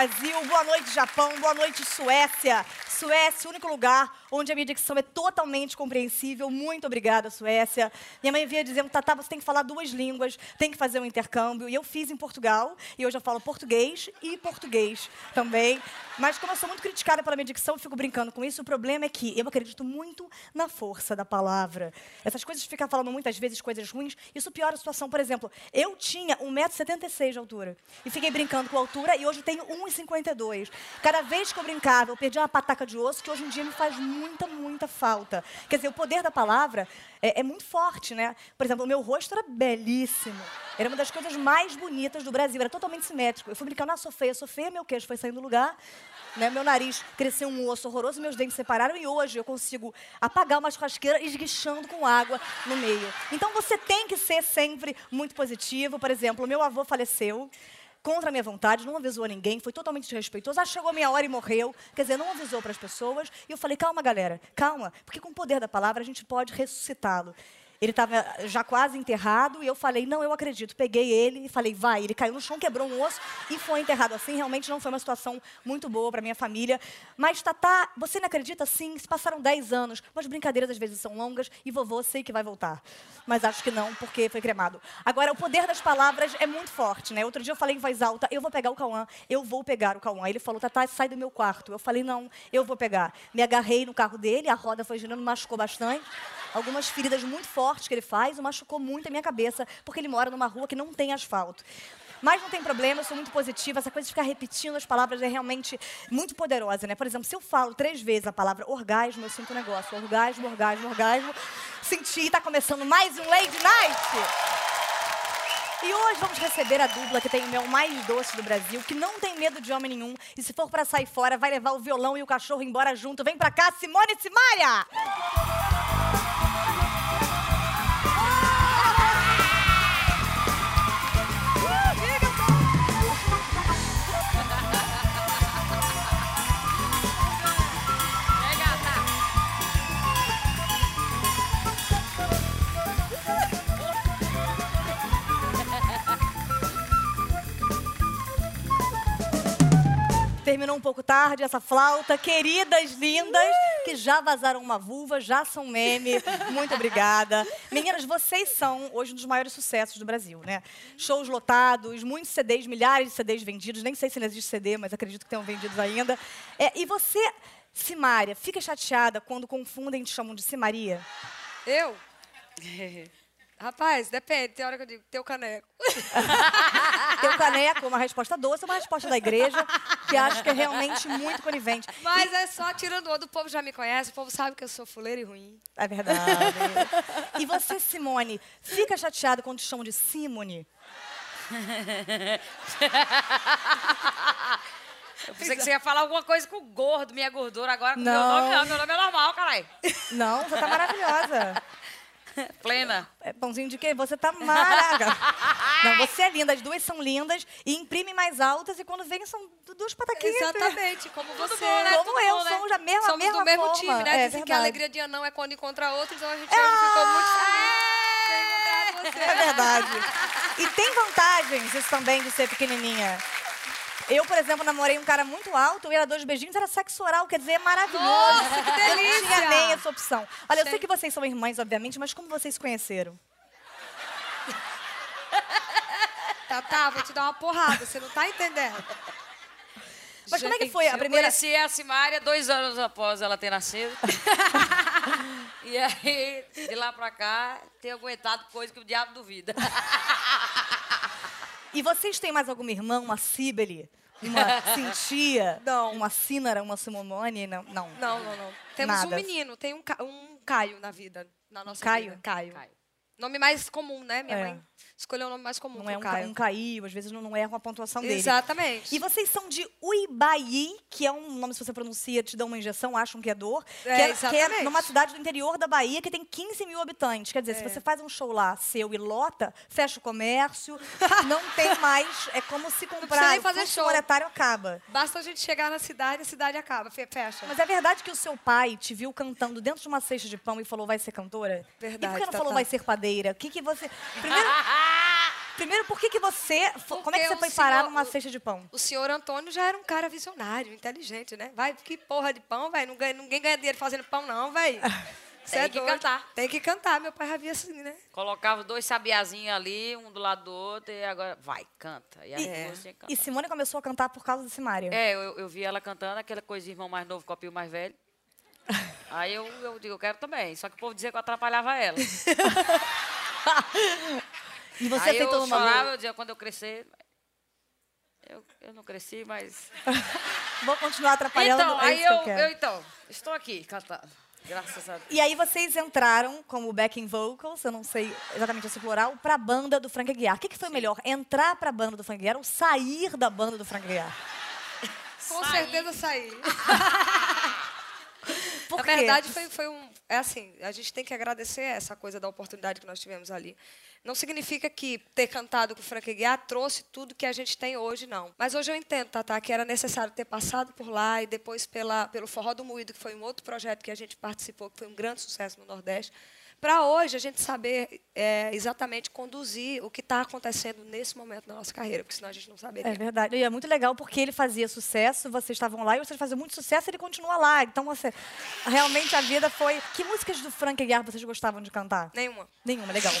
Brasil, boa noite, Japão, boa noite, Suécia. Suécia, o único lugar onde a minha dicção é totalmente compreensível. Muito obrigada, Suécia. Minha mãe vinha dizendo, Tatá, você tem que falar duas línguas, tem que fazer um intercâmbio. E eu fiz em Portugal, e hoje eu falo português e português também. Mas como eu sou muito criticada pela minha dicção, eu fico brincando com isso. O problema é que eu acredito muito na força da palavra. Essas coisas de ficar falando muitas vezes coisas ruins, isso piora a situação. Por exemplo, eu tinha 1,76m de altura. E fiquei brincando com a altura e hoje tenho 1,52m. Cada vez que eu brincava, eu perdi uma pataca de osso que hoje em dia me faz muita, muita falta. Quer dizer, o poder da palavra é, é muito forte, né? Por exemplo, o meu rosto era belíssimo. Era uma das coisas mais bonitas do Brasil. Era totalmente simétrico. Eu fui brincando, ah, sou feia, sou feia, meu queijo foi saindo do lugar. Né? Meu nariz cresceu um osso horroroso, meus dentes separaram e hoje eu consigo apagar uma churrasqueira esguichando com água no meio. Então você tem que ser sempre muito positivo. Por exemplo, meu avô faleceu contra a minha vontade, não avisou a ninguém, foi totalmente desrespeitoso. Ah, chegou a minha hora e morreu. Quer dizer, não avisou para as pessoas. E eu falei, calma, galera, calma, porque com o poder da palavra a gente pode ressuscitá-lo. Ele estava já quase enterrado e eu falei, não, eu acredito. Peguei ele e falei, vai. Ele caiu no chão, quebrou um osso e foi enterrado assim. Realmente não foi uma situação muito boa para minha família. Mas, Tatá, você não acredita? Sim, se passaram 10 anos. Mas brincadeiras às vezes são longas e vovô sei que vai voltar. Mas acho que não, porque foi cremado. Agora, o poder das palavras é muito forte, né? Outro dia eu falei em voz alta, eu vou pegar o Cauã, eu vou pegar o Cauã. Ele falou, Tatá, sai do meu quarto. Eu falei, não, eu vou pegar. Me agarrei no carro dele, a roda foi girando, machucou bastante algumas feridas muito fortes que ele faz, e machucou muito a minha cabeça, porque ele mora numa rua que não tem asfalto. Mas não tem problema, eu sou muito positiva. Essa coisa de ficar repetindo as palavras é realmente muito poderosa, né? Por exemplo, se eu falo três vezes a palavra orgasmo, eu sinto um negócio. Orgasmo, orgasmo, orgasmo. Senti, está começando mais um Lady Night. E hoje vamos receber a dupla que tem o mel mais doce do Brasil, que não tem medo de homem nenhum. E se for para sair fora, vai levar o violão e o cachorro embora junto. Vem pra cá, Simone e Terminou um pouco tarde essa flauta. Queridas, lindas, que já vazaram uma vulva, já são meme. Muito obrigada. Meninas, vocês são hoje um dos maiores sucessos do Brasil, né? Shows lotados, muitos CDs, milhares de CDs vendidos. Nem sei se ainda existe CD, mas acredito que tenham vendidos ainda. É, e você, Simária, fica chateada quando confundem e te chamam de Simaria? Eu? Rapaz, depende. Tem hora que eu digo, teu caneco. Teu caneco, uma resposta doce, uma resposta da igreja, que acho que é realmente muito conivente. Mas é só tirando o do povo já me conhece, o povo sabe que eu sou fuleira e ruim. É verdade. E você, Simone, fica chateada quando te chamam de Simone? Eu pensei que você ia falar alguma coisa com gordo, minha gordura. Agora com meu Não. nome não, meu nome é normal, caralho. Não, você tá maravilhosa. Plena. É pãozinho de quê? Você tá maravilhosa. Não, você é linda, as duas são lindas e imprimem mais altas e quando vêm são du- duas pataquinhas. Exatamente, como você. bom, né? Como Tudo eu, bom, né? somos a mesma, Somos mesma do mesmo forma. time, né? É, Dizem que a verdade. alegria de anão é quando encontra outro, então a gente hoje ficou muito feliz É você. verdade. E tem vantagens isso também de ser pequenininha. Eu, por exemplo, namorei um cara muito alto, eu ia dois beijinhos, era sexo oral, quer dizer, é maravilhoso. Nossa, que Eu não tinha delícia! nem essa opção. Olha, eu sei que vocês são irmãs, obviamente, mas como vocês se conheceram? Tá, tá, vou te dar uma porrada, você não tá entendendo. Mas como é que foi a Eu primeira... conheci a Simária dois anos após ela ter nascido. e aí, de lá pra cá, tenho aguentado coisa que o diabo duvida. E vocês têm mais alguma irmã, uma Cibele? Uma Cintia? Não. Uma Cínara, uma Simone? Não. não. Não, não, não. Temos Nada. um menino, tem um, um Caio na vida, na nossa Caio? vida. Caio. Caio. Nome mais comum, né? Minha É. mãe escolheu o nome mais comum, Não é o um, ca- Caio. um caiu, às vezes não, não erra uma pontuação dele. Exatamente. E vocês são de Uibaí, que é um nome, se você pronuncia, te dão uma injeção, acham que é dor. É, que, é, que é numa cidade do interior da Bahia que tem 15 mil habitantes. Quer dizer, se É. você faz um show lá seu e lota, fecha o comércio, não tem mais. É como se comprar. nem o fazer fluxo show. monetário acaba. Basta a gente chegar na cidade, a cidade acaba, fe- fecha. Mas é verdade que o seu pai te viu cantando dentro de uma cesta de pão e falou vai ser cantora? E Verdade, por que não falou Tatá. vai ser padeira? O que que você... Primeiro, primeiro por que que você... Como é Porque que você foi parar numa cesta de pão? O senhor Antônio já era um cara visionário, inteligente, né? Vai, que porra de pão, velho. Ninguém ganha dinheiro fazendo pão, não, velho. Tem que cantar. Tem que cantar. Meu pai já via assim, né? Colocava dois sabiazinhos ali, um do lado do outro, e agora vai, canta. E aí É. você canta. E Simone começou a cantar por causa do Simária. É, eu, eu vi ela cantando aquela coisa de irmão mais novo, copio mais velho. Aí eu, eu digo, eu quero também. Só que o povo dizia que eu atrapalhava ela. E você aí eu numa lua. eu dizia, quando eu crescer... Eu, eu não cresci, mas... Vou continuar atrapalhando, então, é aí isso que eu, eu eu, então, estou aqui cantando. Graças a Deus. E aí vocês entraram como backing vocals, eu não sei exatamente esse plural, pra banda do Frank Aguiar. O que, que foi melhor, entrar pra banda do Frank Aguiar ou sair da banda do Frank Aguiar? Com Saí. certeza saí. Por Na quê? verdade, foi, foi um. É assim, a gente tem que agradecer essa coisa da oportunidade que nós tivemos ali. Não significa que ter cantado com o Frank Aguiar trouxe tudo que a gente tem hoje, não. Mas hoje eu entendo, Tatá, que era necessário ter passado por lá e depois pela, pelo Forró do Moído, que foi um outro projeto que a gente participou, que foi um grande sucesso no Nordeste, para hoje a gente saber é, exatamente conduzir o que está acontecendo nesse momento da nossa carreira, porque senão a gente não saberia. É verdade. E é muito legal porque ele fazia sucesso, vocês estavam lá e vocês faziam muito sucesso e ele continua lá. Então, você, realmente a vida foi. Que músicas do Frank Aguiar vocês gostavam de cantar? Nenhuma. Nenhuma, legal.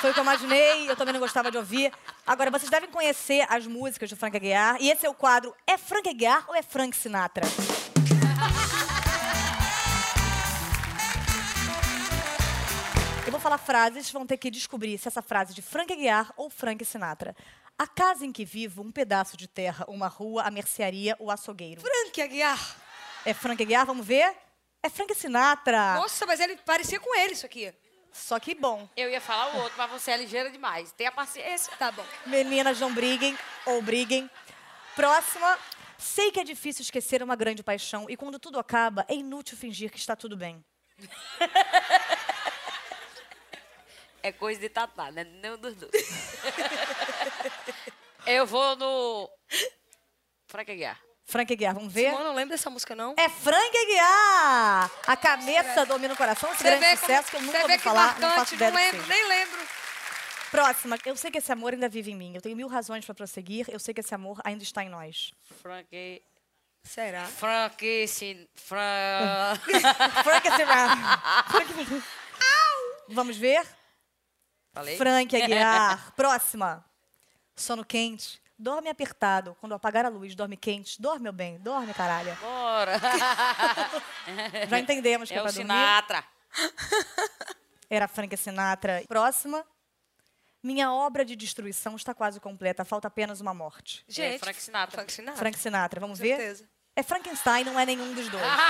Foi o que eu imaginei, eu também não gostava de ouvir. Agora, vocês devem conhecer as músicas do Frank Aguiar. E esse é o quadro É Frank Aguiar ou é Frank Sinatra? Falar frases, vão ter que descobrir se essa frase é de Frank Aguiar ou Frank Sinatra. A casa em que vivo, um pedaço de terra, uma rua, a mercearia, o açougueiro. Frank Aguiar. É Frank Aguiar, vamos ver? É Frank Sinatra. Nossa, mas ele parecia com ele isso aqui. Só que bom. Eu ia falar o outro, mas você é ligeira demais. Tenha paciência. Tá bom. Meninas, não briguem ou briguem. Próxima. Sei que é difícil esquecer uma grande paixão e quando tudo acaba, é inútil fingir que está tudo bem. É coisa de tatá, né? Nenhum dos dois. Eu vou no. Frank Aguiar. Frank Aguiar, vamos ver? Simone, não lembro dessa música, não. É Frank Aguiar! A cabeça domina o coração, esse grande vê sucesso que eu como- nunca você vê ouvi que falar, não marcante, faço ideia não que lembro, nem lembro. Próxima. Eu sei que esse amor ainda vive em mim. Eu tenho mil razões para prosseguir. Eu sei que esse amor ainda está em nós. Frank. Será? Frank. Sin, Fran... Frank Aguiar. Vamos ver? Falei? Frank Aguiar. Próxima. Sono quente. Dorme apertado. Quando apagar a luz, dorme quente. Dorme, meu bem. Dorme, caralho. Bora. Já entendemos que é, É pra o dormir. Sinatra. Era Frank Sinatra. Próxima. Minha obra de destruição está quase completa. Falta apenas uma morte. Gente, Frank Sinatra. Frank Sinatra. Frank Sinatra. Vamos Com ver? certeza. É Frankenstein, não é nenhum dos dois. Boa!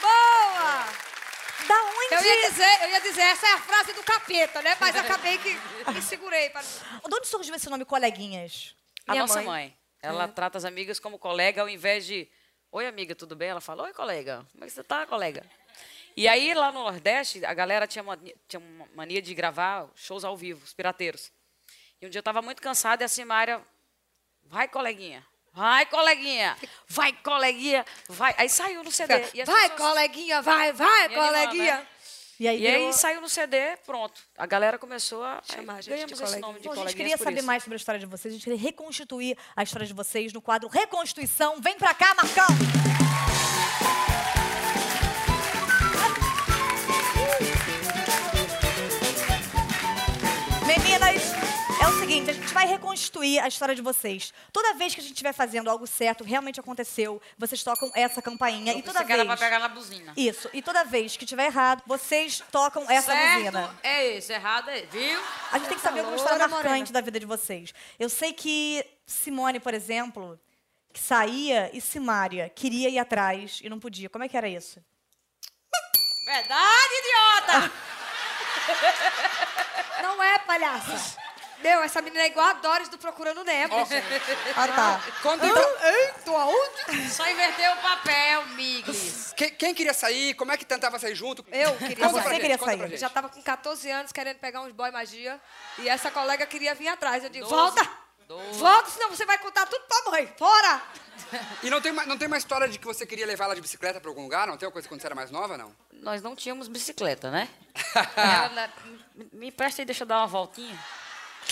Boa! Da onde? Eu ia dizer, eu ia dizer, essa é a frase do capeta, né? Mas acabei que me segurei. Para... De onde surgiu esse nome Coleguinhas? A Minha nossa mãe. mãe. Ela trata as amigas como colega ao invés de. Oi, amiga, tudo bem? Ela fala, oi, colega. Como é que você tá, colega? E aí, lá no Nordeste, a galera tinha, mania, tinha uma mania de gravar shows ao vivo, os pirateiros. E um dia eu tava muito cansada e a Simária, vai, coleguinha. Vai, coleguinha. Vai, coleguinha. Vai. Aí saiu no CD. E Vai, pessoas- coleguinha, vai, vai, animando, coleguinha. né? E aí, E aí saiu no CD, pronto. A galera começou a. Chamar a gente ganhamos de esse nome de Bom, a gente queria saber isso. mais sobre a história de vocês. A gente queria reconstituir a história de vocês no quadro Reconstituição. Vem pra cá, Marcão! Seguinte, a gente vai reconstituir a história de vocês. Toda vez que a gente estiver fazendo algo certo, realmente aconteceu, vocês tocam essa campainha. Eu e toda vez... pra pegar na buzina. Isso. E toda vez que tiver errado, vocês tocam essa certo buzina. é esse, errado é, viu? A gente tem que saber alguma história marcante da vida de vocês. Eu sei que Simone, por exemplo, que saía e Simária queria ir atrás e não podia. Como é que era isso? Verdade, idiota! Não é, palhaça. Meu, essa menina é igual a Doris do Procurando Nemo. Ah, tá. Conta então. Aonde? Só inverteu o papel, Miglis. Quem, quem queria sair? Como é que tentava sair junto? Eu queria Conta pra Você gente, queria conta sair. Eu já tava com 14 anos querendo pegar uns boy magia. E essa colega queria vir atrás. Eu digo, Doze. volta! Doze. Volta, senão você vai contar tudo pra mãe. Fora! E não tem, uma, não tem uma história de que você queria levar ela de bicicleta pra algum lugar? Não tem uma coisa quando você era mais nova, não? Nós não tínhamos bicicleta, né? Ela, me- me empresta aí, deixa eu dar uma voltinha.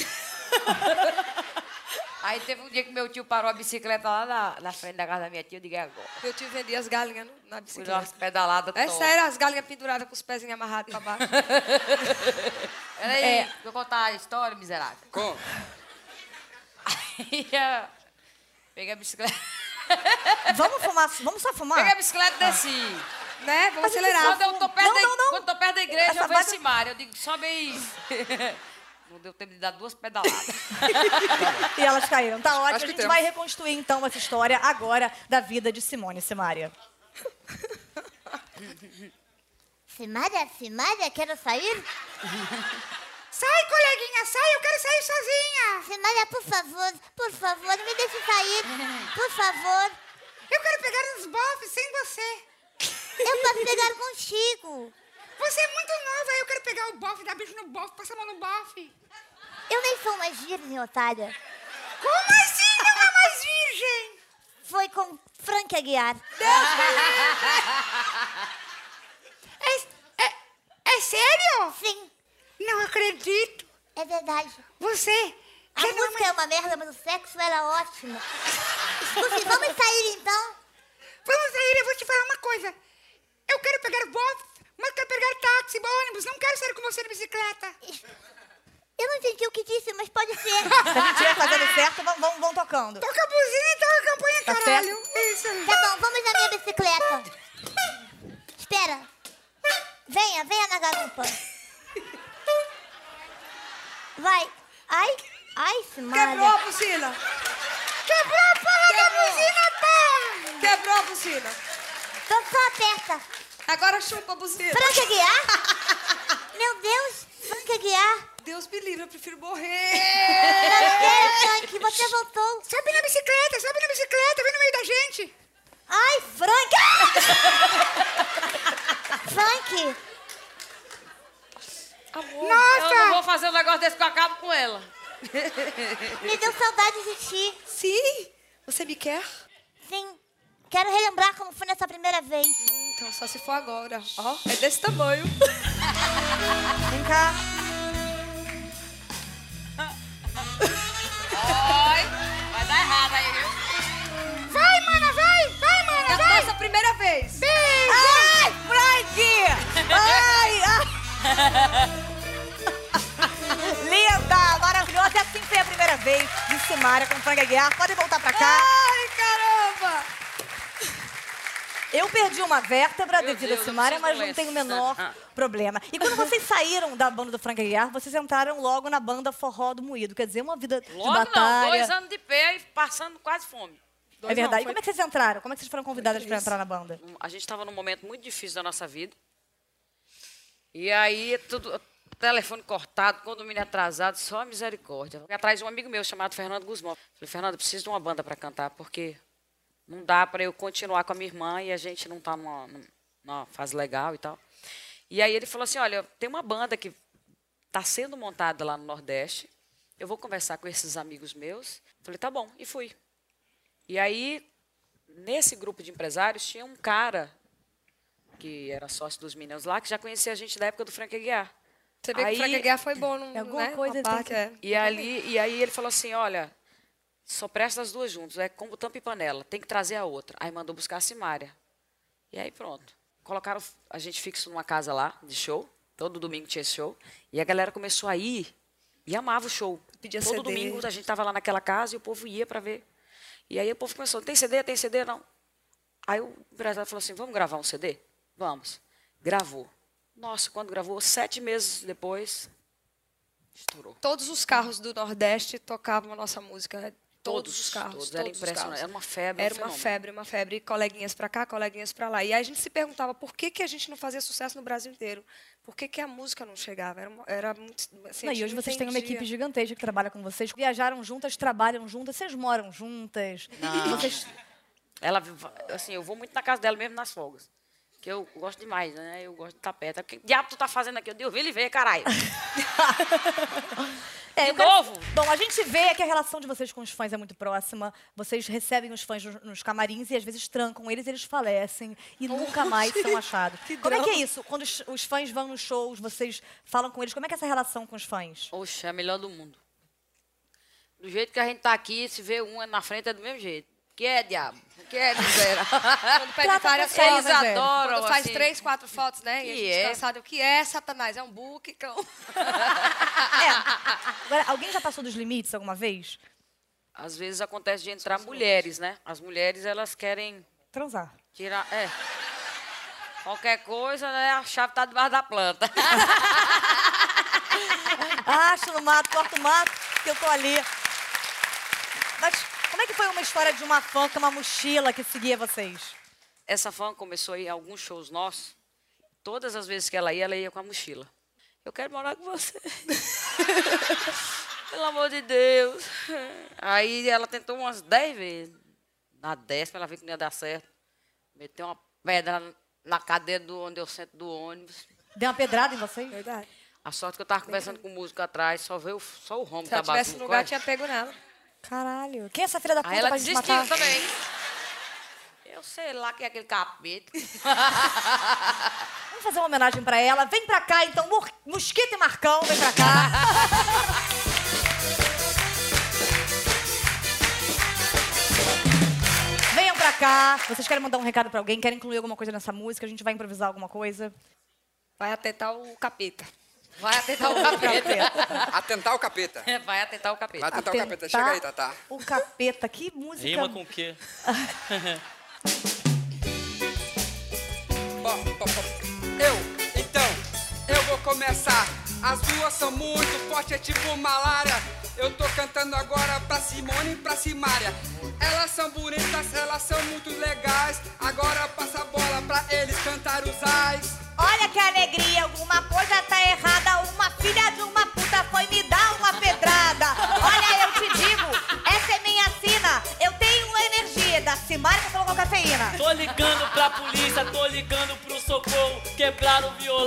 Aí teve um dia que meu tio parou a bicicleta lá na, na frente da casa da minha tia, eu digo, é agora. Meu tio vendia as galinhas no- na bicicleta. dar umas pedaladas É sério, as galinhas penduradas com os pezinhos amarrados pra baixo. Peraí, É. deixa eu contar a história, miserável. Com? Aí, eu peguei a bicicleta. Vamos fumar, vamos só fumar? Peguei a bicicleta e desci. né? Vamos acelerar. Quando eu tô perto, Não, da, não, não. Quando tô perto da igreja, Essa eu vejo vibe- Simária. Eu digo, sobe aí. Não deu tempo de dar duas pedaladas. E elas caíram. Tá ótimo. Acho A gente temos. vai reconstruir, então, essa história agora da vida de Simone e Simária. Simária, Simária, quero sair? Sai, coleguinha, sai, eu quero sair sozinha. Simária, por favor, por favor, me deixe sair. Por favor. Eu quero pegar uns bofs sem você. Eu posso pegar contigo. Você é muito nova, eu quero pegar o bofe, dar beijo no bofe, passar a mão no bofe. Eu nem sou uma virgem, otária. Como assim não é mais virgem? Foi com Frank Aguiar. É, é, é sério? Sim, Não acredito. é verdade. Você A já não é música é uma merda, mas o sexo era ótimo. Escute, vamos sair então? Vamos sair, eu vou te falar uma coisa. Eu quero pegar bofs, mas quero pegar táxi, ônibus. Não quero sair com você de bicicleta. Eu não entendi o que disse, mas pode ser. Se a gente estiver fazendo certo, vão, vão, vão tocando. Toca a buzina e toca a campanha, Tá caralho. Isso. Tá bom, vamos na minha bicicleta. Espera. Venha, venha na garupa. Vai. Ai, ai, Simária. Quebrou a buzina. Quebrou a porra da buzina, porra. Quebrou a buzina. Então só aperta. Agora chupa a buzina. Frank Aguiar? Meu Deus, Frank Aguiar. Deus me livre, eu prefiro morrer. Prazer, Frank, você voltou. Sobe na bicicleta, sobe na bicicleta, vem no meio da gente. Ai, Frank! Frank, Eu Nossa! não vou fazer um negócio desse que eu acabo com ela. me deu saudade de ti. Sim, você me quer? Sim, quero relembrar como foi nessa primeira vez. Então só se for agora. Ó, é desse tamanho. Vem cá. Oi, vai dar errado aí, viu? Vai, mana, vai, vai, mana, É vai. Nossa primeira vez. Ai, Frank! Ai, ai. Linda, maravilhosa. E assim foi a primeira vez de Simária com Frank Aguiar. Pode voltar pra cá. Ai, Eu perdi uma vértebra Meu devido Deus, a Simária, mas não tem o menor Ah. problema. E quando vocês saíram da banda do Frank Aguiar, vocês entraram logo na banda Forró do Moído. Quer dizer, uma vida Logo de batalha. não, dois anos de pé e passando quase fome. É verdade. E como é que vocês entraram? Como é que vocês foram convidadas para entrar na banda? A gente estava num momento muito difícil da nossa vida. E aí, tudo, telefone cortado, condomínio atrasado, só misericórdia. Fui atrás de um amigo meu chamado Fernando Guzmão. Falei, Fernando, eu preciso de uma banda para cantar, porque não dá para eu continuar com a minha irmã e a gente não está numa, numa fase legal e tal. E aí ele falou assim, olha, tem uma banda que está sendo montada lá no Nordeste. Eu vou conversar com esses amigos meus. Falei, tá bom, e fui. E aí, nesse grupo de empresários, tinha um cara que era sócio dos Minions lá, que já conhecia a gente da época do Frank Aguiar. Você vê que Aí- o Frank Aguiar foi bom num, Alguma né? coisa parte, que- é. E, ali, e aí ele falou assim, olha, só presta as duas juntas, é como tampa e panela, tem que trazer a outra. Aí mandou buscar a Simária. E aí pronto. Colocaram a gente fixo numa casa lá, de show, todo domingo tinha esse show, e a galera começou a ir e amava o show. Pedia todo CD. domingo a gente estava lá naquela casa e o povo ia para ver. E aí o povo começou, tem CD, tem CD? Não. Aí o empresário falou assim, vamos gravar um CD? Vamos. Gravou. Nossa, quando gravou, sete meses depois, estourou. Todos os carros do Nordeste tocavam a nossa música. Todos os carros. todos. todos Era impressionante. Era uma febre. um Era uma fenômeno. febre, uma febre. Coleguinhas pra cá, coleguinhas pra lá. E aí a gente se perguntava por que, que a gente não fazia sucesso no Brasil inteiro. Por que, que a música não chegava? Era, uma- era muito. Assim, Não, e hoje vocês têm uma equipe gigantesca que trabalha com vocês. Viajaram juntas, trabalham juntas, vocês moram juntas. Não. Vocês... Ela, assim, eu vou muito na casa dela mesmo nas folgas. Que eu gosto demais, né? Eu gosto de estar perto. O que diabo tu tá fazendo aqui? Eu digo, vem e vê, caralho. É, De eu quero- novo? Bom, a gente vê que a relação de vocês com os fãs é muito próxima. Vocês recebem os fãs nos, camarins e às vezes trancam eles, eles falecem e nunca mais são achados. que Como é que é drama. isso? Quando os, os fãs vão nos shows, vocês falam com eles, como é que é essa relação com os fãs? Oxe, é a melhor do mundo. Do jeito que a gente tá aqui, se vê um na frente, é do mesmo jeito. Que é, diabo? Que é, miséria? Quando pede várias fotos, né, velho? adoram, Quando faz assim. três, quatro fotos, né? E a Que gente é? O que é, Satanás? É um book, cão. É. Agora, alguém já passou dos limites alguma vez? Às vezes acontece de entrar mulheres, né? As mulheres, elas querem Transar. tirar... É. Qualquer coisa, né? A chave tá debaixo da planta. Acho no mato, corta o mato, que eu tô ali. Mas como é que foi uma história de uma fã com uma mochila que seguia vocês? Essa fã começou a ir a alguns shows nossos. Todas as vezes que ela ia, ela ia com a mochila. Eu quero morar com você. Pelo amor de Deus. Aí ela tentou umas dez vezes. Na décima, ela viu que não ia dar certo. Meteu uma pedra na cadeira do onde eu sento do ônibus. Deu uma pedrada em vocês? Verdade. A sorte que eu tava conversando com o músico atrás, só veio só o rombo Se ela da tivesse lugar, tinha pego nela. Caralho. Quem é essa filha da puta Aí ela pra gente matar? também. Eu sei lá quem é aquele capeta. Vamos fazer uma homenagem pra ela. Vem pra cá, então. Mosquito e Marcão, vem pra cá. Venham pra cá. Vocês querem mandar um recado pra alguém? Querem incluir alguma coisa nessa música? A gente vai improvisar alguma coisa? Vai atentar o capeta. Vai atentar o capeta. Atentar o capeta. Vai atentar o capeta. Vai atentar o capeta. Chega aí, Tatá. O capeta. Que música... Rima com o quê? Ó, ó, ó. Eu, então, eu vou começar. As duas são muito fortes, é tipo malária. Eu tô cantando agora pra Simone e pra Simária. Elas são bonitas, elas são muito legais. Agora passa a bola pra eles cantar os ais. Olha que alegria, alguma coisa tá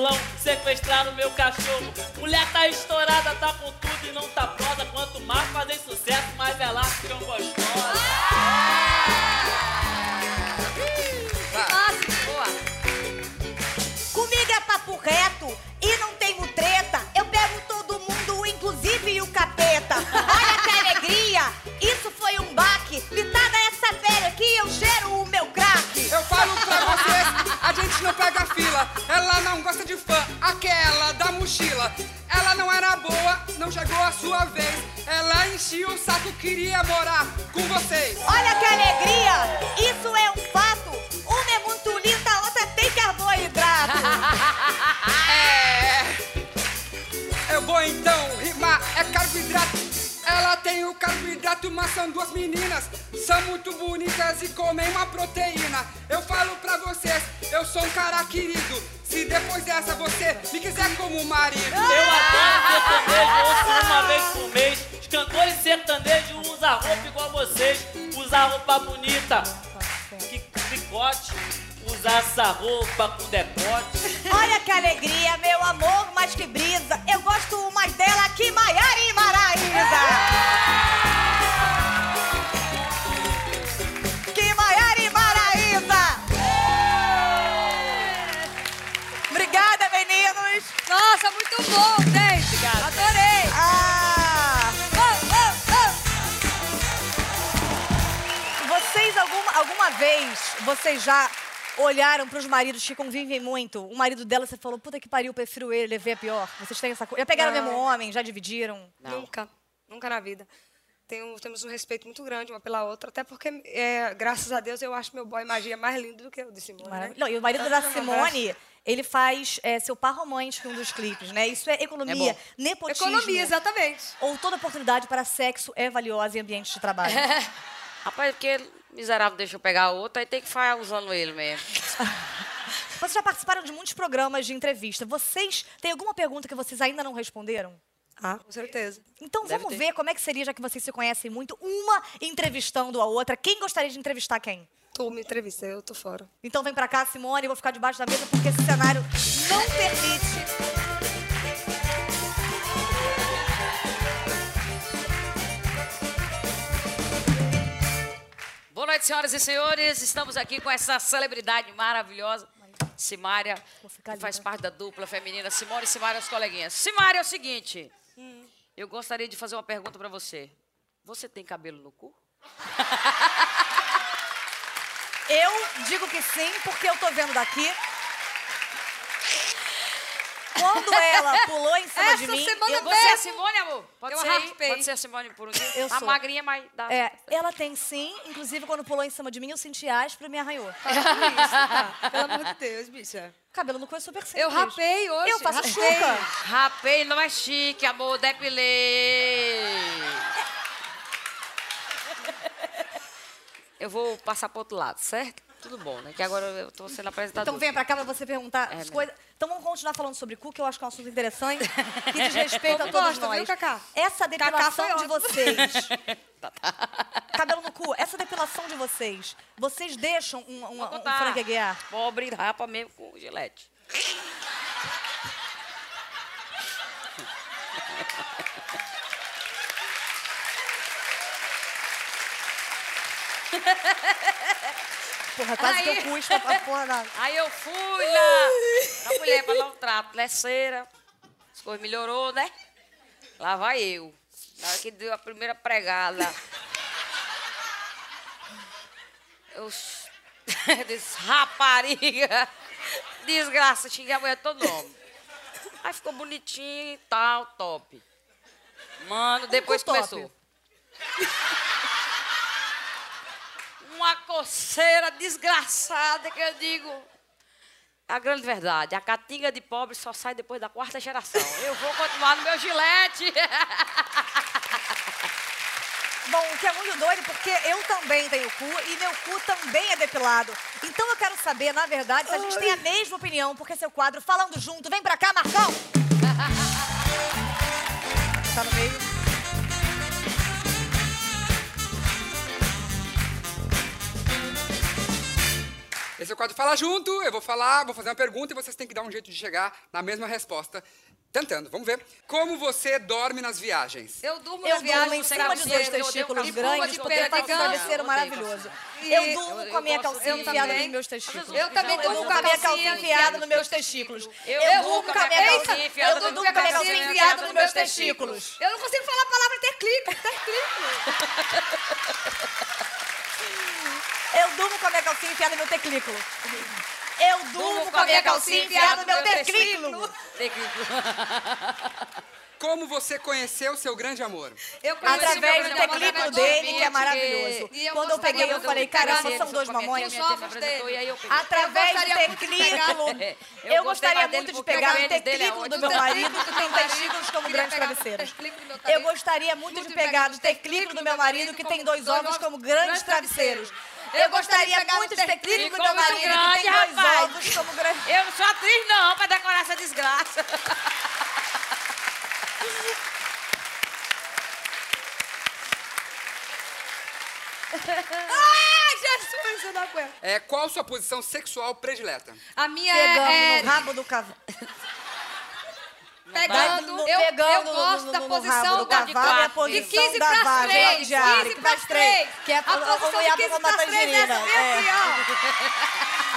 violão, sequestraram meu cachorro. Mulher tá estourada, tá com tudo mas são duas meninas. São muito bonitas e comem uma proteína. Eu falo pra vocês, eu sou um cara querido. Se depois dessa você me quiser como marido. Eu adoro sertanejo, ouço uma vez por mês. Os cantores sertanejos usam roupa igual vocês. Usar roupa bonita, que picote. Usar essa roupa com decote. Olha que alegria, meu amor, mas que brisa. Eu gosto mais dela que Maiara e Maraísa. Nossa, muito bom, gente. Adorei. Ah, Oh, oh, vocês alguma, alguma vez, vocês já olharam pros maridos que convivem muito? O marido dela, você falou, puta que pariu, prefiro ele, levei a pior. Vocês têm essa coisa? Já pegaram o Não. mesmo homem, já dividiram? oh. Nunca. Nunca na vida. Tenho- temos um respeito muito grande uma pela outra, até porque, é, graças a Deus, eu acho meu boy magia mais lindo do que o de Simone. Né? Não, e o marido da Simone, ele faz é, seu par romântico em um dos clipes, né? Isso é economia, É bom. nepotismo. Economia, exatamente. Ou toda oportunidade para sexo é valiosa em ambientes de trabalho. Rapaz, porque miserável deixa eu pegar outra, aí tem que ficar usando ele mesmo. Vocês já participaram de muitos programas de entrevista. Vocês têm alguma pergunta que vocês ainda não responderam? Ah, com certeza. Então Deve vamos ter. ver como é que seria, já que vocês se conhecem muito, uma entrevistando a outra. Quem gostaria de entrevistar quem? Tu me entrevista, eu tô fora. Então vem pra cá, Simone, eu vou ficar debaixo da mesa porque esse cenário não permite. Boa noite, senhoras e senhores. Estamos aqui com essa celebridade maravilhosa, Simária, Vou ficar que faz parte da dupla feminina Simone e Simária, as coleguinhas. Simária, é o seguinte. Eu gostaria de fazer uma pergunta pra você. Você tem cabelo no cu? Eu digo que sim, porque eu tô vendo daqui. Quando ela pulou em cima Essa de mim, semana eu- Você é a Simone, amor? Pode Eu ser aí? raspei. Pode ser a Simone por um dia? Eu tá sou. magrinha, mas dá. É, ela tem sim, inclusive quando pulou em cima de mim, eu senti áspero e me arranhou. Pelo amor de Deus, bicha. Cabelo no cu é super simples. Eu rapei hoje. Eu faço rapei. chuca. Rapei não é chique, amor, depilei. Eu vou passar pro outro lado, certo? Tudo bom, né? Que agora eu tô sendo apresentador. Então venha pra cá pra você perguntar É as mesmo. coisas. Então vamos continuar falando sobre cu, que eu acho que é um assunto interessante, que diz respeito a todos gosta, nós. viu, Cacá? Essa depilação de vocês. Cabelo no cu, essa depilação de vocês, vocês deixam um, um, um frangueguear? Pobre rapa mesmo com gilete. Porra, quase que Aí. eu custo a porra da... Aí eu fui lá, a mulher pra dar um trato, leceira. As coisas melhorou, né? Lá vai eu. Na hora que deu a primeira pregada. Eu disse, rapariga, desgraça, xinguei a mulher todo nome. Aí ficou bonitinho e tal, top. Mano, depois top. Uma coceira desgraçada que eu digo. A grande verdade, a catinga de pobre só sai depois da quarta geração. Eu vou continuar no meu gilete. Bom, o que é muito doido, porque eu também tenho cu e meu cu também é depilado. Então eu quero saber, na verdade, se a gente tem a mesma opinião, porque seu quadro Falando Junto, vem pra cá, Marcão! Tá no meio. Esse é o quadro Fala Junto. Eu vou falar, vou fazer uma pergunta e vocês têm que dar um jeito de chegar na mesma resposta. Tentando, vamos ver. Como você dorme nas viagens? Eu durmo Eu na viagem durmo em sem cima de dois testículos grandes, de porque pena faz de um travesseiro maravilhoso. E Eu durmo eu- com a minha eu calcinha assim, enfiada também. nos meus testículos. Eu também durmo com a minha calcinha enfiada nos meus testículos. Eu durmo com a minha calcinha eu enfiada durmo no com a calcinha enfiada nos meus testículos. Eu não consigo falar a palavra teclico, teclico. Eu durmo com a minha calcinha enfiada no meu teclículo. Eu durmo com a minha calcinha enfiada no meu teclículo. Teclículo. Como você conheceu seu grande amor? Eu conheci Através do teclículo dele, que é maravilhoso. e eu Quando eu peguei, eu gostaria falei, muito de caramba, pegar são dois só mamões. Através do teclículo, eu gostaria muito de porque pegar o o é teclículo do meu marido, que tem testículos como grandes o travesseiros. Eu gostaria muito de pegar o teclículo do meu marido, que tem dois ovos como grandes travesseiros. Eu gostaria muito de teclículo do meu marido, que tem grande, dois rapaz. ovos como grandes... Eu não sou atriz, não, pra decorar essa desgraça. Ai, Jesus, eu não aguento. É, qual sua posição sexual predileta? A minha Pegando é, é no rabo do cavalo. Pegando, No- eu, pegando eu no- gosto no- da no posição da quatro, posição de 15 da vaga, três, de ar, 15 que pras faz três, três. que é a- a posição de ia 15 pra pras três, tangerina, essa é. aqui, ó.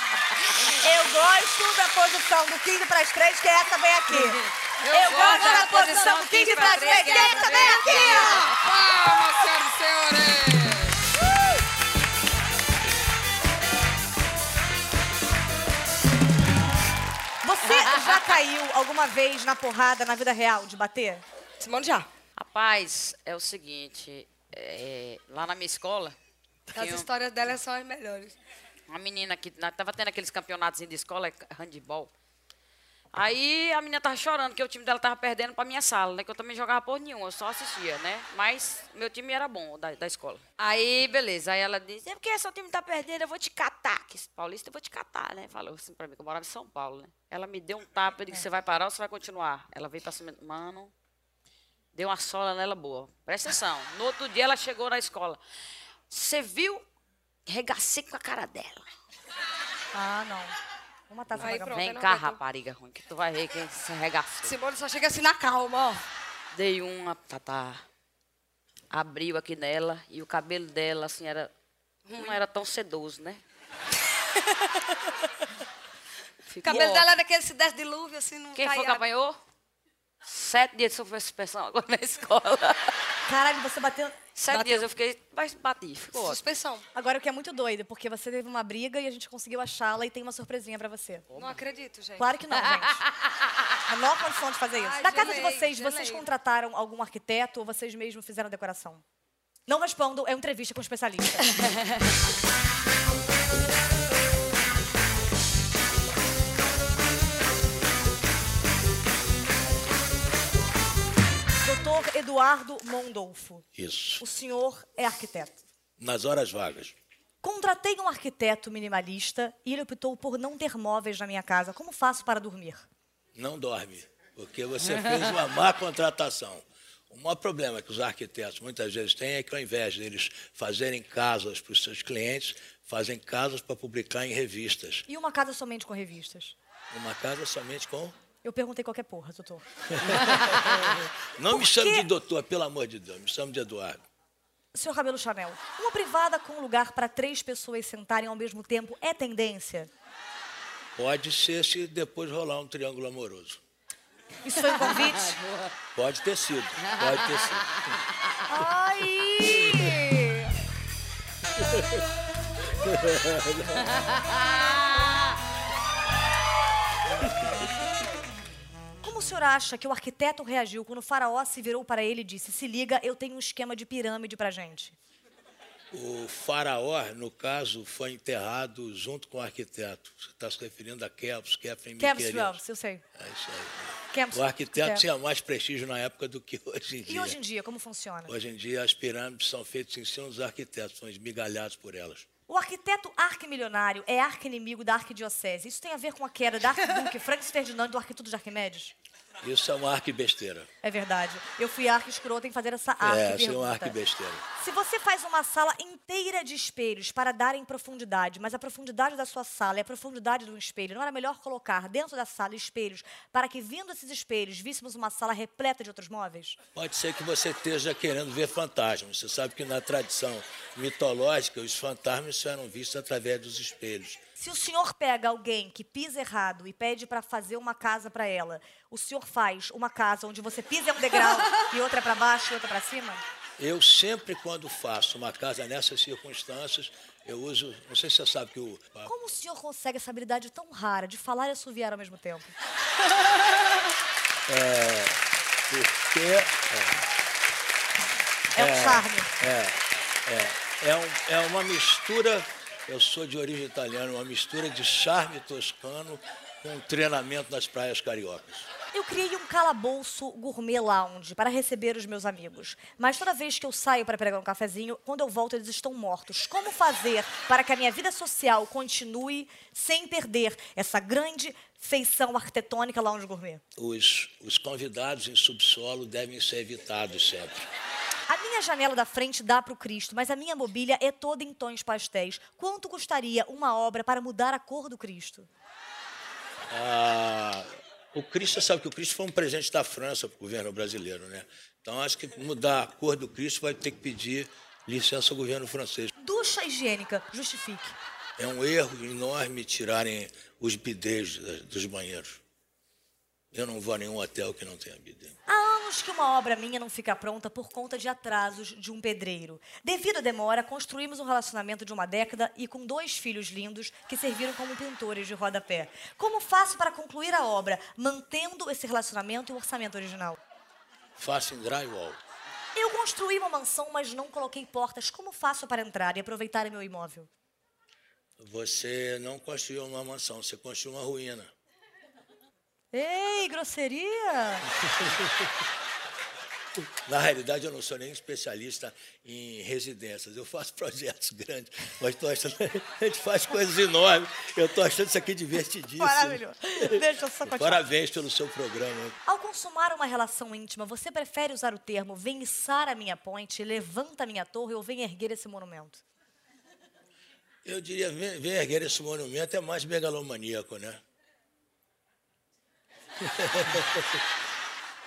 Eu gosto da posição do 15 para as 3, que essa vem aqui. Eu, gosto gosto da da posição do 15 para as 3, que essa vem aqui, ó. Palmas, senhoras e senhores! Você já caiu alguma vez na porrada na vida real de bater? Simone já. Rapaz, é o seguinte, é, lá na minha escola, As um- histórias dela são as melhores. uma menina que na- tava tendo aqueles campeonatos de escola, é handball. Aí a menina tava chorando que o time dela tava perdendo pra minha sala, né? Que eu também jogava por nenhum, eu só assistia, né? Mas meu time era bom, da, da escola. Aí, beleza. Aí ela disse, é porque seu time tá perdendo, eu vou te catar. Que paulista, eu vou te catar, né? Falou assim pra mim, que eu morava em São Paulo, né? Ela me deu um tapa, eu disse, você vai parar ou você vai continuar? Ela veio pra cima, mano, deu uma sola nela boa. Presta atenção. No outro dia ela chegou na escola. Você viu? Regacei com a cara dela. Ah, não. Vou matar essa Aí, pronto. Vem cá, rapariga ruim, que tu vai ver quem se arregaçou. Simone só chega assim na calma, ó. Dei uma, tatá. Abriu aqui nela e o cabelo dela, assim, era. Não era tão sedoso, né? O cabelo dela é daquele se desce dilúvio, assim, não Quem cai foi que apanhou? Sete dias de suspensão agora na escola. Caralho, você bateu. Sete bateu- dias eu fiquei, mas bati, ficou ótimo. Suspensão. Agora o que é muito doido, porque você teve uma briga e a gente conseguiu achá-la e tem uma surpresinha pra você. Não acredito, gente. Claro que não, gente. A menor condição de fazer isso. Ai, Na casa de gelei, vocês, gelei. vocês contrataram algum arquiteto ou vocês mesmos fizeram a decoração? Não respondam, é uma entrevista com um especialista. Doutor Eduardo Mondolfo, Isso. o senhor é arquiteto. Nas horas vagas. Contratei um arquiteto minimalista e ele optou por não ter móveis na minha casa. Como faço para dormir? Não dorme, porque você fez uma má contratação. O maior problema que os arquitetos muitas vezes têm é que, ao invés deles fazerem casas para os seus clientes, fazem casas para publicar em revistas. E uma casa somente com revistas? Uma casa somente com. Eu perguntei qualquer porra, doutor. Não me chame de doutor, pelo amor de Deus, me chame de Eduardo. Senhor Cabelo Chanel, uma privada com lugar para três pessoas sentarem ao mesmo tempo é tendência? Pode ser se depois rolar um triângulo amoroso. Isso foi um convite? Pode ter sido, pode ter sido. Ai! o senhor acha que o arquiteto reagiu quando o faraó se virou para ele e disse: Se liga, eu tenho um esquema de pirâmide pra gente? O faraó, no caso, foi enterrado junto com o arquiteto. Você está se referindo a Kepos, Kefren Miquelius. Drums, eu sei. É isso aí. Kemp's- O arquiteto é. tinha mais prestígio na época do que hoje em dia. E hoje em dia, como funciona? Hoje em dia, as pirâmides são feitas em cima dos arquitetos, são esmigalhados por elas. O arquiteto arquimilionário é arqui-inimigo da arquidiocese. Isso tem a ver com a queda da arquiduque Francis Ferdinand do Arquituto de Arquimedes? Isso é uma arquibesteira. É verdade. Eu fui arque escrota em fazer essa arque É, isso é uma arquibesteira. Se você faz uma sala inteira de espelhos para darem profundidade, mas a profundidade da sua sala é a profundidade de um espelho, não era melhor colocar dentro da sala espelhos para que, vindo esses espelhos, víssemos uma sala repleta de outros móveis? Pode ser que você esteja querendo ver fantasmas. Você sabe que na tradição mitológica, os fantasmas eram vistos através dos espelhos. Se o senhor pega alguém que pisa errado e pede para fazer uma casa para ela, o senhor faz uma casa onde você pisa um degrau e outra para baixo e outra para cima? Eu sempre, quando faço uma casa nessas circunstâncias, eu uso. Não sei se você sabe que o. Como o senhor consegue essa habilidade tão rara de falar e assoviar ao mesmo tempo? Porque É um charme. é, um- é uma mistura. Eu sou de origem italiana, uma mistura de charme toscano com treinamento nas praias cariocas. Eu criei um calabouço gourmet lounge para receber os meus amigos. Mas toda vez que eu saio para pegar um cafezinho, quando eu volto eles estão mortos. Como fazer para que a minha vida social continue sem perder essa grande feição arquitetônica lounge gourmet? Os, os convidados em subsolo devem ser evitados sempre. A minha janela da frente dá para o Cristo, mas a minha mobília é toda em tons pastéis. Quanto custaria uma obra para mudar a cor do Cristo? Ah, o Cristo, você sabe que o Cristo foi um presente da França para o governo brasileiro, né? Então acho que mudar a cor do Cristo vai ter que pedir licença ao governo francês. Ducha higiênica, justifique. É um erro enorme tirarem os bidês dos banheiros. Eu não vou a nenhum hotel que não tenha bidê. Há anos que uma obra minha não fica pronta por conta de atrasos de um pedreiro. Devido à demora, construímos um relacionamento de uma década e com dois filhos lindos que serviram como pintores de rodapé. Como faço para concluir a obra, mantendo esse relacionamento e o orçamento original? Faça em drywall. Eu construí uma mansão, mas não coloquei portas. Como faço para entrar e aproveitar meu imóvel? Você não construiu uma mansão, você construiu uma ruína. Ei, grosseria! Na realidade, eu não sou nem especialista em residências. Eu faço projetos grandes, mas tô achando, a gente faz coisas enormes. Eu estou achando isso aqui divertidíssimo. Maravilhoso. Deixa eu só continuar. Parabéns pelo seu programa. Ao consumar uma relação íntima, você prefere usar o termo vem içar a minha ponte, levanta a minha torre ou vem erguer esse monumento? Eu diria, vem, vem erguer esse monumento é mais megalomaníaco, né?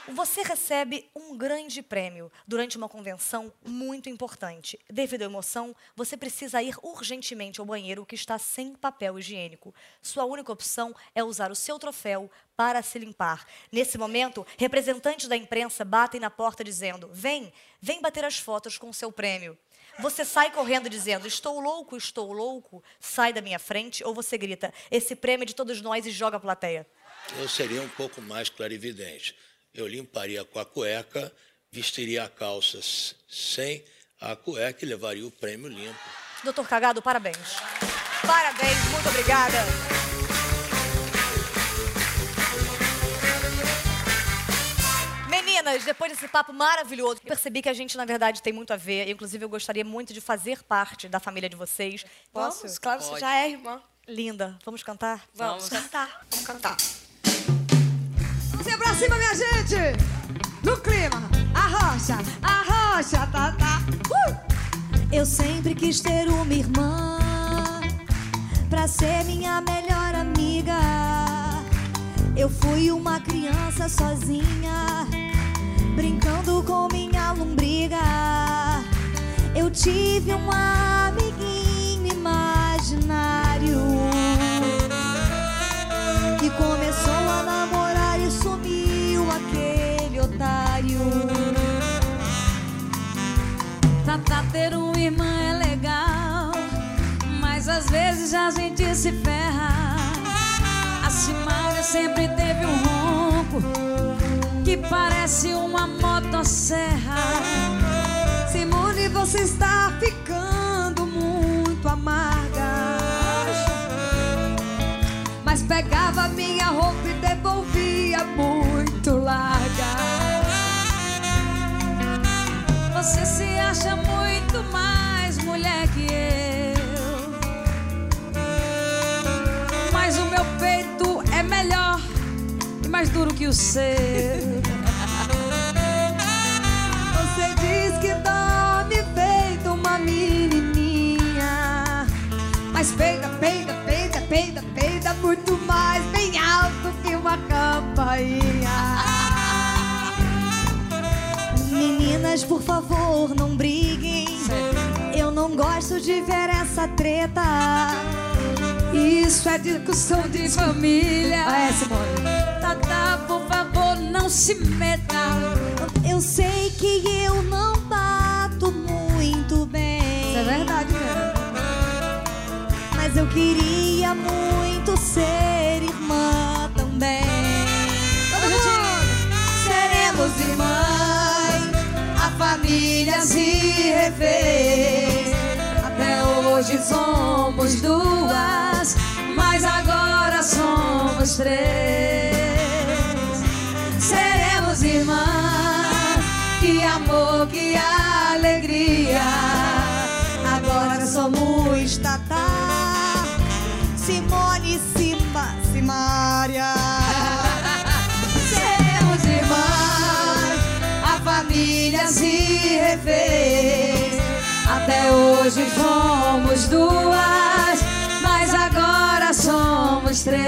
Você recebe um grande prêmio durante uma convenção muito importante. Devido à emoção, você precisa ir urgentemente ao banheiro que está sem papel higiênico. Sua única opção é usar o seu troféu para se limpar. Nesse momento, representantes da imprensa batem na porta dizendo: Vem, vem bater as fotos com o seu prêmio. Você sai correndo dizendo: Estou louco, estou louco, sai da minha frente, ou você grita: Esse prêmio é de todos nós e joga a plateia. Eu seria um pouco mais clarividente. Eu limparia com a cueca, vestiria a calça sem a cueca e levaria o prêmio limpo. Doutor Cagado, parabéns. Parabéns, muito obrigada. Meninas, depois desse papo maravilhoso, percebi que a gente, na verdade, tem muito a ver. Inclusive, eu gostaria muito de fazer parte da família de vocês. Posso? Vamos, claro, você já é irmã. Linda, vamos cantar? Vamos, cantar. Vamos cantar. Ir pra cima, minha gente! No clima, arrocha, arrocha, tá, tá. Uh! Eu sempre quis ter uma irmã pra ser minha melhor amiga. Eu fui uma criança sozinha, brincando com minha lombriga. Eu tive um amiguinho imaginário ter uma irmã é legal, mas às vezes a gente se ferra. A Simária sempre teve um ronco que parece uma motosserra. Simone, você está ficando muito amarga. Você se acha muito mais mulher que eu. Mas o meu peito é melhor e mais duro que o seu. Você diz que dorme feito uma menininha. Mas peida, peida, peida, peida, peida muito mais, bem alto que uma campainha. Meninas, por favor, não briguem. Eu não gosto de ver essa treta. Isso é discussão de família. Ah, é, Simone. Tata, por favor, não se meta. Eu sei que eu não bato muito bem. Isso é verdade mesmo. Mas eu queria muito ser se refez. Até hoje somos duas, mas agora somos três. Seremos irmãs, que amor, que alegria. Agora somos Tatá, Simone, Simba, Simária. Hoje fomos duas, mas agora somos três.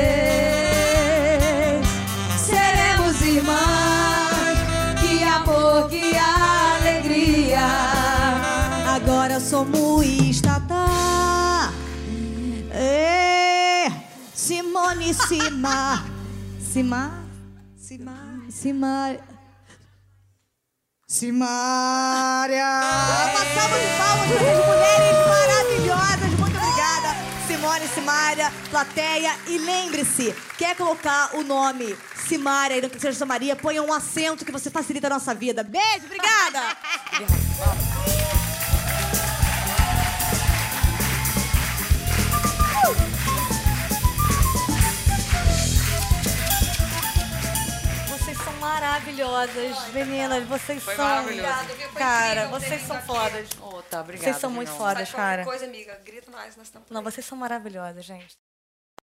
Seremos irmãs, que amor, que alegria. Agora somos Tatá. É, Simone, Sima, Sima, Sima, Sima. Simária! Uma salva de palmas para essas mulheres maravilhosas. Muito obrigada, Simone, Simária, plateia. E lembre-se, quer colocar o nome Simária aí no Terceiro Santa Maria. Ponha um acento que você facilita a nossa vida. Beijo, obrigada! Vocês maravilhosas, meninas. Vocês Foi são. Obrigada, viu? Foi Cara, vocês são aqui. fodas. Ô, tá, obrigada. Vocês são muito fodas, cara. coisa, amiga? Grita mais, nós estamos Não, vocês são maravilhosas, gente.